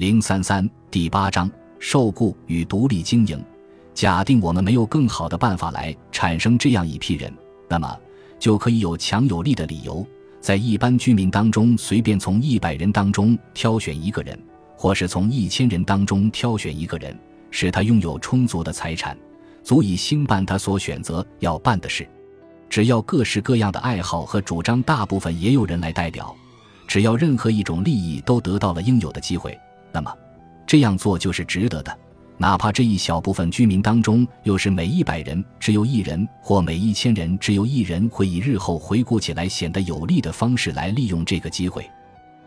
零三三第八章受雇与独立经营。假定我们没有更好的办法来产生这样一批人，那么就可以有强有力的理由，在一般居民当中随便从一百人当中挑选一个人，或是从一千人当中挑选一个人，使他拥有充足的财产，足以兴办他所选择要办的事。只要各式各样的爱好和主张大部分也有人来代表，只要任何一种利益都得到了应有的机会，那么这样做就是值得的。哪怕这一小部分居民当中，又是每一百人只有一人，或每一千人只有一人，会以日后回顾起来显得有利的方式来利用这个机会。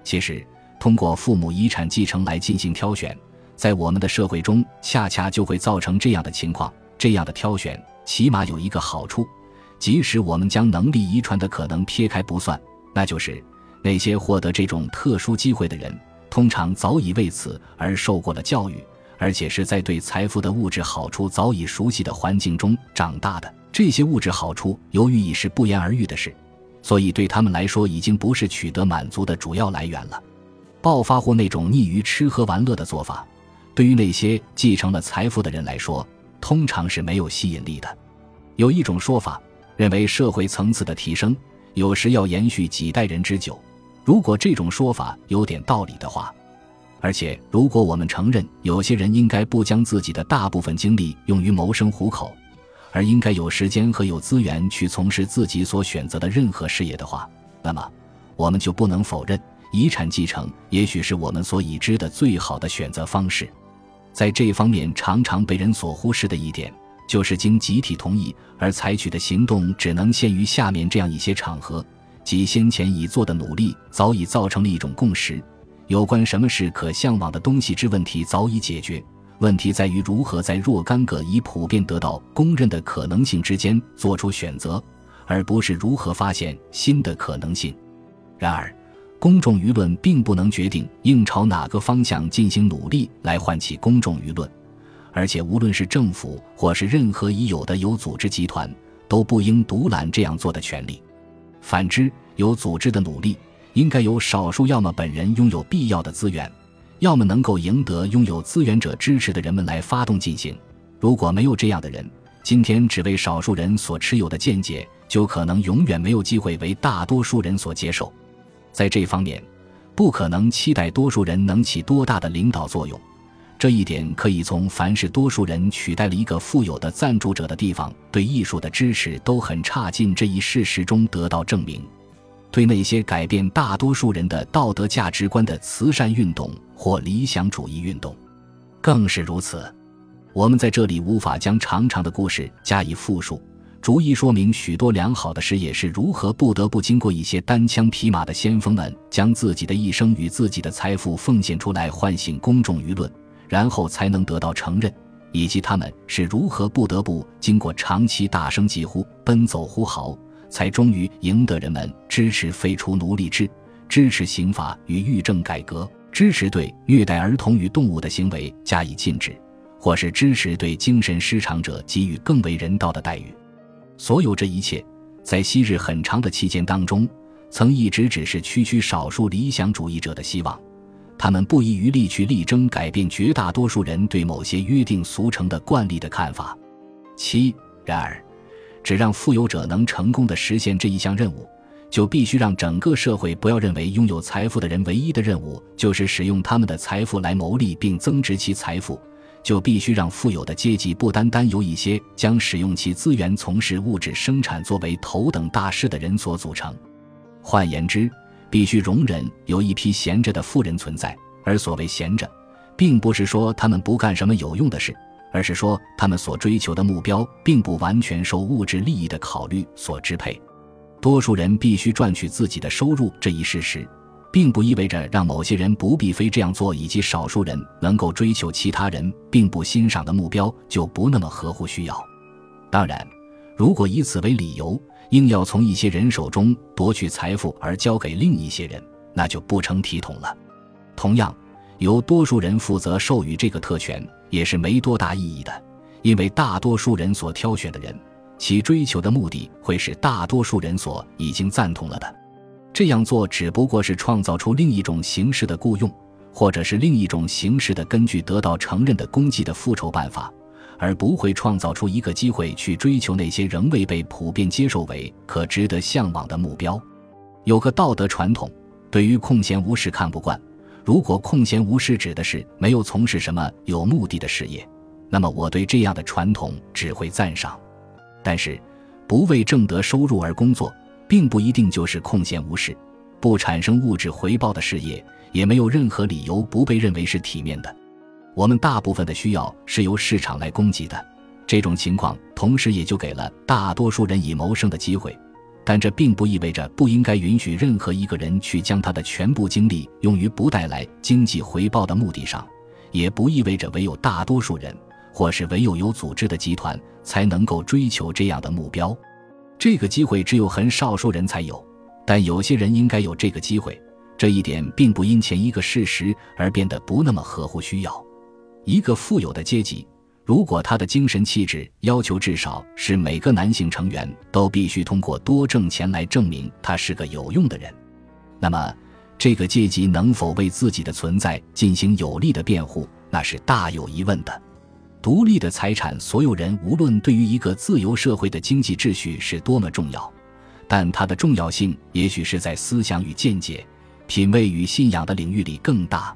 其实，通过父母遗产继承来进行挑选，在我们的社会中，恰恰就会造成这样的情况。这样的挑选，起码有一个好处。即使我们将能力遗传的可能撇开不算，那就是那些获得这种特殊机会的人，通常早已为此而受过了教育，而且是在对财富的物质好处早已熟悉的环境中长大的。这些物质好处由于已是不言而喻的事，所以对他们来说已经不是取得满足的主要来源了。暴发户那种溺于吃喝玩乐的做法，对于那些继承了财富的人来说，通常是没有吸引力的。有一种说法。认为社会层次的提升有时要延续几代人之久，如果这种说法有点道理的话，而且如果我们承认有些人应该不将自己的大部分精力用于谋生糊口，而应该有时间和有资源去从事自己所选择的任何事业的话，那么我们就不能否认遗产继承也许是我们所已知的最好的选择方式。在这方面常常被人所忽视的一点。就是经集体同意而采取的行动，只能限于下面这样一些场合：即先前已做的努力早已造成了一种共识，有关什么是可向往的东西之问题早已解决，问题在于如何在若干个已普遍得到公认的可能性之间做出选择，而不是如何发现新的可能性。然而，公众舆论并不能决定应朝哪个方向进行努力来唤起公众舆论。而且，无论是政府或是任何已有的有组织集团，都不应独揽这样做的权利。反之，有组织的努力应该由少数要么本人拥有必要的资源，要么能够赢得拥有资源者支持的人们来发动进行。如果没有这样的人，今天只为少数人所持有的见解，就可能永远没有机会为大多数人所接受。在这方面，不可能期待多数人能起多大的领导作用。这一点可以从凡是多数人取代了一个富有的赞助者的地方对艺术的支持都很差劲这一事实中得到证明。对那些改变大多数人的道德价值观的慈善运动或理想主义运动，更是如此。我们在这里无法将长长的故事加以复述，逐一说明许多良好的事业是如何不得不经过一些单枪匹马的先锋们将自己的一生与自己的财富奉献出来，唤醒公众舆论。然后才能得到承认，以及他们是如何不得不经过长期大声疾呼、奔走呼号，才终于赢得人们支持废除奴隶制、支持刑法与狱政改革、支持对虐待儿童与动物的行为加以禁止，或是支持对精神失常者给予更为人道的待遇。所有这一切，在昔日很长的期间当中，曾一直只是区区少数理想主义者的希望。他们不遗余力去力争改变绝大多数人对某些约定俗成的惯例的看法。七，然而，只让富有者能成功的实现这一项任务，就必须让整个社会不要认为拥有财富的人唯一的任务就是使用他们的财富来谋利并增值其财富，就必须让富有的阶级不单单由一些将使用其资源从事物质生产作为头等大事的人所组成。换言之，必须容忍有一批闲着的富人存在，而所谓闲着，并不是说他们不干什么有用的事，而是说他们所追求的目标并不完全受物质利益的考虑所支配。多数人必须赚取自己的收入这一事实，并不意味着让某些人不必非这样做，以及少数人能够追求其他人并不欣赏的目标就不那么合乎需要。当然，如果以此为理由，硬要从一些人手中夺取财富而交给另一些人，那就不成体统了。同样，由多数人负责授予这个特权也是没多大意义的，因为大多数人所挑选的人，其追求的目的会是大多数人所已经赞同了的。这样做只不过是创造出另一种形式的雇佣，或者是另一种形式的根据得到承认的功绩的复仇办法，而不会创造出一个机会去追求那些仍未被普遍接受为可值得向往的目标。有个道德传统，对于空闲无事看不惯。如果空闲无事指的是没有从事什么有目的的事业，那么我对这样的传统只会赞赏。但是，不为挣得收入而工作，并不一定就是空闲无事。不产生物质回报的事业，也没有任何理由不被认为是体面的。我们大部分的需要是由市场来供给的，这种情况同时也就给了大多数人以谋生的机会。但这并不意味着不应该允许任何一个人去将他的全部精力用于不带来经济回报的目的上，也不意味着唯有大多数人或是唯有有组织的集团才能够追求这样的目标。这个机会只有很少数人才有，但有些人应该有这个机会。这一点并不因前一个事实而变得不那么合乎需要。一个富有的阶级。如果他的精神气质要求至少是每个男性成员都必须通过多挣钱来证明他是个有用的人，那么这个阶级能否为自己的存在进行有力的辩护，那是大有疑问的。独立的财产所有人，无论对于一个自由社会的经济秩序是多么重要，但它的重要性也许是在思想与见解、品味与信仰的领域里更大。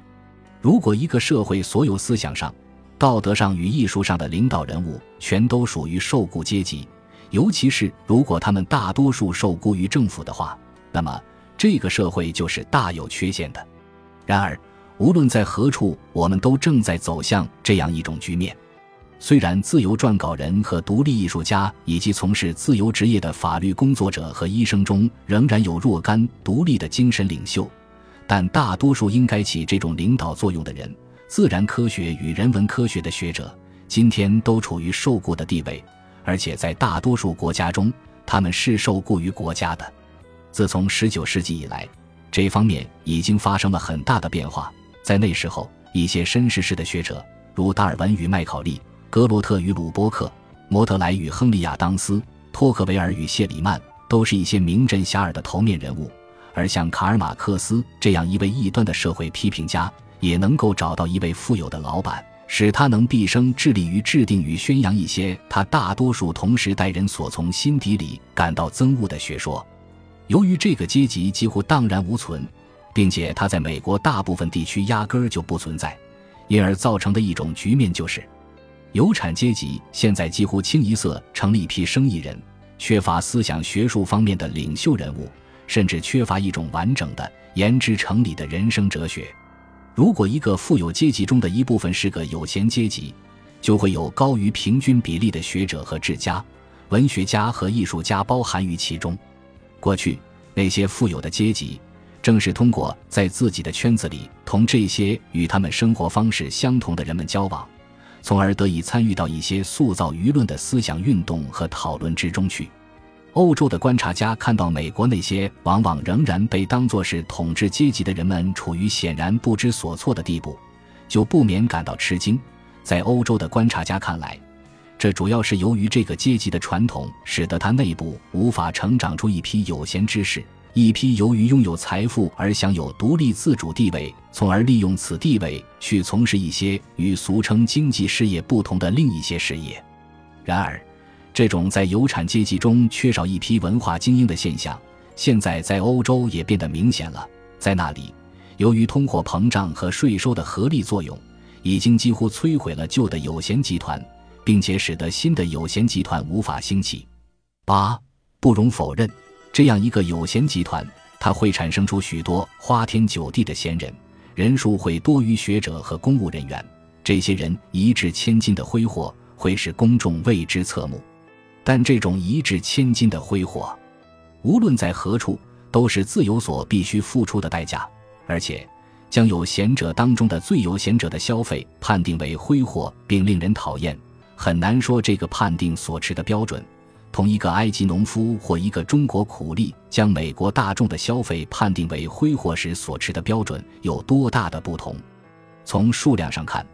如果一个社会所有思想上，道德上与艺术上的领导人物全都属于受雇阶级，尤其是如果他们大多数受雇于政府的话，那么这个社会就是大有缺陷的。然而，无论在何处，我们都正在走向这样一种局面。虽然自由撰稿人和独立艺术家以及从事自由职业的法律工作者和医生中仍然有若干独立的精神领袖，但大多数应该起这种领导作用的人。自然科学与人文科学的学者今天都处于受雇的地位，而且在大多数国家中，他们是受雇于国家的。自从19世纪以来，这方面已经发生了很大的变化。在那时候，一些绅士式的学者，如达尔文与麦考利、格罗特与鲁波克、摩特莱与亨利亚当斯、托克维尔与谢里曼，都是一些名震遐迩的头面人物。而像卡尔马克思这样一位异端的社会批评家。也能够找到一位富有的老板，使他能毕生致力于制定与宣扬一些他大多数同时代人所从心底里感到憎恶的学说。由于这个阶级几乎荡然无存，并且他在美国大部分地区压根儿就不存在，因而造成的一种局面就是，有产阶级现在几乎清一色成了一批生意人，缺乏思想学术方面的领袖人物，甚至缺乏一种完整的、言之成理的人生哲学。如果一个富有阶级中的一部分是个有钱阶级，就会有高于平均比例的学者和智家、文学家和艺术家包含于其中。过去那些富有的阶级，正是通过在自己的圈子里同这些与他们生活方式相同的人们交往，从而得以参与到一些塑造舆论的思想运动和讨论之中去。欧洲的观察家看到美国那些往往仍然被当作是统治阶级的人们处于显然不知所措的地步，就不免感到吃惊。在欧洲的观察家看来，这主要是由于这个阶级的传统，使得他内部无法成长出一批有闲之士，一批由于拥有财富而享有独立自主地位，从而利用此地位去从事一些与俗称经济事业不同的另一些事业。然而。这种在有产阶级中缺少一批文化精英的现象，现在在欧洲也变得明显了。在那里，由于通货膨胀和税收的合力作用，已经几乎摧毁了旧的有闲集团，并且使得新的有闲集团无法兴起。八不容否认，这样一个有闲集团，它会产生出许多花天酒地的闲人，人数会多于学者和公务人员。这些人一掷千金的挥霍，会使公众为之侧目。但这种一掷千金的挥霍，无论在何处，都是自由所必须付出的代价。而且，将有闲者当中的最有闲者的消费判定为挥霍，并令人讨厌，很难说这个判定所持的标准，同一个埃及农夫或一个中国苦力将美国大众的消费判定为挥霍时所持的标准有多大的不同。从数量上看，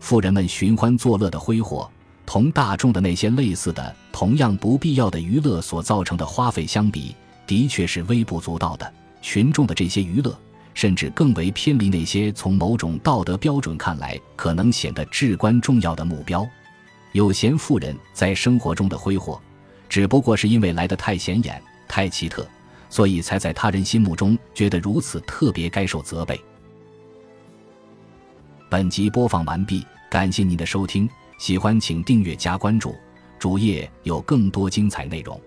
富人们寻欢作乐的挥霍。同大众的那些类似的、同样不必要的娱乐所造成的花费相比，的确是微不足道的。群众的这些娱乐，甚至更为偏离那些从某种道德标准看来可能显得至关重要的目标。有闲富人在生活中的挥霍，只不过是因为来得太显眼、太奇特，所以才在他人心目中觉得如此特别，该受责备。本集播放完毕，感谢您的收听，喜欢请订阅加关注，主页有更多精彩内容。